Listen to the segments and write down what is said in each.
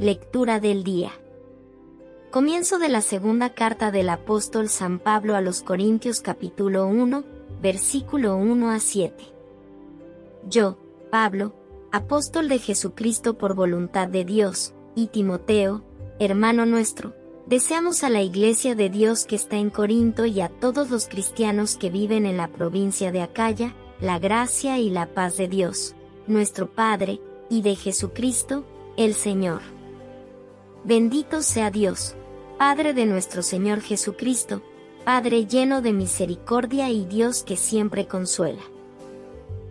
Lectura del día. Comienzo de la segunda carta del apóstol San Pablo a los Corintios capítulo 1, versículo 1 a 7. Yo, Pablo, apóstol de Jesucristo por voluntad de Dios, y Timoteo, hermano nuestro, deseamos a la iglesia de Dios que está en Corinto y a todos los cristianos que viven en la provincia de Acaya, la gracia y la paz de Dios, nuestro Padre, y de Jesucristo, el Señor. Bendito sea Dios, Padre de nuestro Señor Jesucristo, Padre lleno de misericordia y Dios que siempre consuela.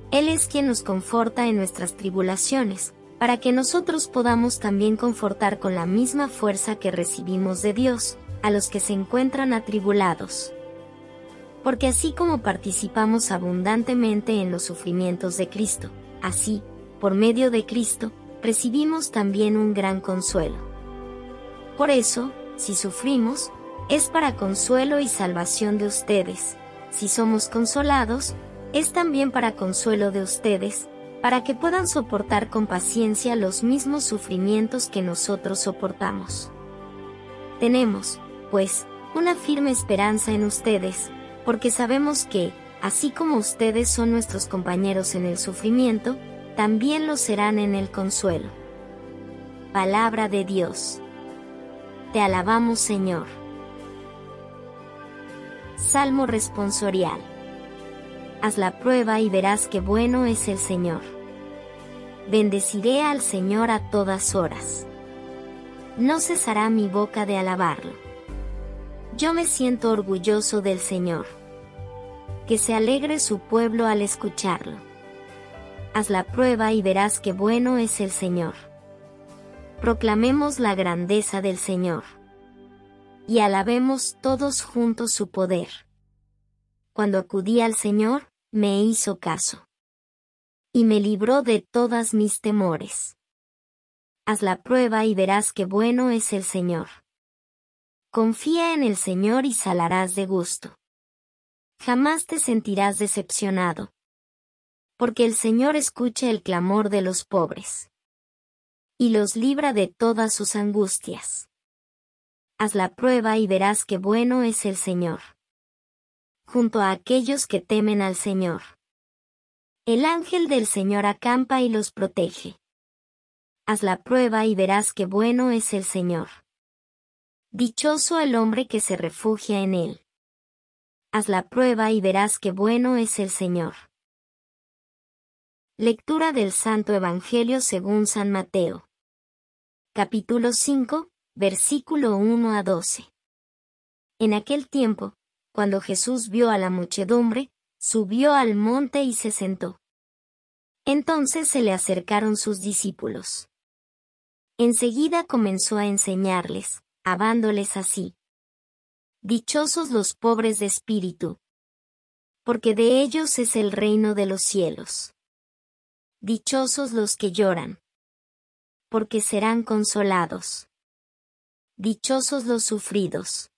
Él es quien nos conforta en nuestras tribulaciones, para que nosotros podamos también confortar con la misma fuerza que recibimos de Dios, a los que se encuentran atribulados. Porque así como participamos abundantemente en los sufrimientos de Cristo, así, por medio de Cristo, recibimos también un gran consuelo. Por eso, si sufrimos, es para consuelo y salvación de ustedes. Si somos consolados, es también para consuelo de ustedes, para que puedan soportar con paciencia los mismos sufrimientos que nosotros soportamos. Tenemos, pues, una firme esperanza en ustedes, porque sabemos que, así como ustedes son nuestros compañeros en el sufrimiento, también lo serán en el consuelo. Palabra de Dios. Te alabamos Señor. Salmo responsorial. Haz la prueba y verás qué bueno es el Señor. Bendeciré al Señor a todas horas. No cesará mi boca de alabarlo. Yo me siento orgulloso del Señor. Que se alegre su pueblo al escucharlo. Haz la prueba y verás qué bueno es el Señor proclamemos la grandeza del Señor. Y alabemos todos juntos su poder. Cuando acudí al Señor, me hizo caso. Y me libró de todas mis temores. Haz la prueba y verás qué bueno es el Señor. Confía en el Señor y salarás de gusto. Jamás te sentirás decepcionado. Porque el Señor escucha el clamor de los pobres y los libra de todas sus angustias. Haz la prueba y verás qué bueno es el Señor. Junto a aquellos que temen al Señor. El ángel del Señor acampa y los protege. Haz la prueba y verás qué bueno es el Señor. Dichoso el hombre que se refugia en él. Haz la prueba y verás qué bueno es el Señor. Lectura del Santo Evangelio según San Mateo capítulo 5, versículo 1 a 12. En aquel tiempo, cuando Jesús vio a la muchedumbre, subió al monte y se sentó. Entonces se le acercaron sus discípulos. Enseguida comenzó a enseñarles, habándoles así. Dichosos los pobres de espíritu, porque de ellos es el reino de los cielos. Dichosos los que lloran, porque serán consolados. Dichosos los sufridos,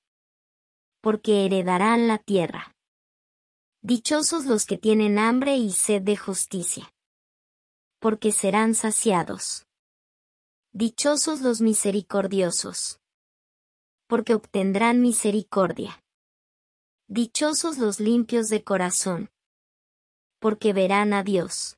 porque heredarán la tierra. Dichosos los que tienen hambre y sed de justicia, porque serán saciados. Dichosos los misericordiosos, porque obtendrán misericordia. Dichosos los limpios de corazón, porque verán a Dios.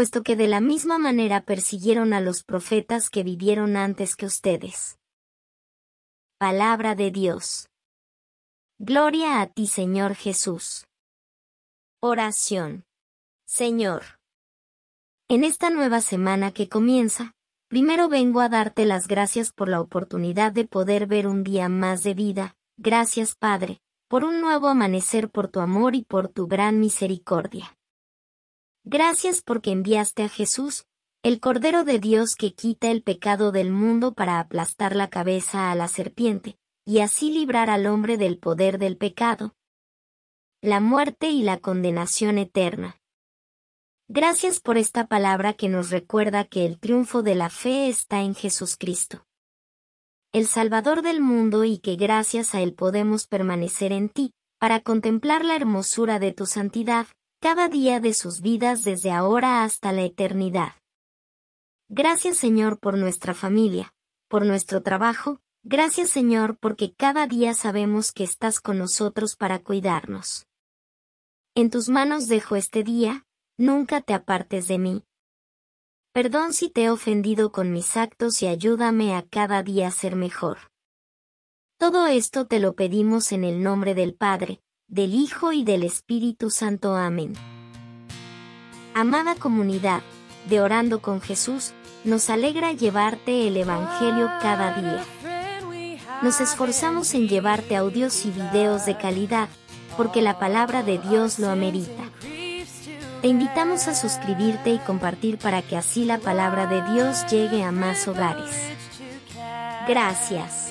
puesto que de la misma manera persiguieron a los profetas que vivieron antes que ustedes. Palabra de Dios. Gloria a ti, Señor Jesús. Oración. Señor. En esta nueva semana que comienza, primero vengo a darte las gracias por la oportunidad de poder ver un día más de vida. Gracias, Padre, por un nuevo amanecer por tu amor y por tu gran misericordia. Gracias porque enviaste a Jesús, el Cordero de Dios que quita el pecado del mundo para aplastar la cabeza a la serpiente, y así librar al hombre del poder del pecado, la muerte y la condenación eterna. Gracias por esta palabra que nos recuerda que el triunfo de la fe está en Jesucristo, el Salvador del mundo y que gracias a Él podemos permanecer en ti, para contemplar la hermosura de tu santidad, cada día de sus vidas desde ahora hasta la eternidad. Gracias Señor por nuestra familia, por nuestro trabajo, gracias Señor porque cada día sabemos que estás con nosotros para cuidarnos. En tus manos dejo este día, nunca te apartes de mí. Perdón si te he ofendido con mis actos y ayúdame a cada día ser mejor. Todo esto te lo pedimos en el nombre del Padre, del Hijo y del Espíritu Santo. Amén. Amada comunidad, de Orando con Jesús, nos alegra llevarte el Evangelio cada día. Nos esforzamos en llevarte audios y videos de calidad, porque la palabra de Dios lo amerita. Te invitamos a suscribirte y compartir para que así la palabra de Dios llegue a más hogares. Gracias.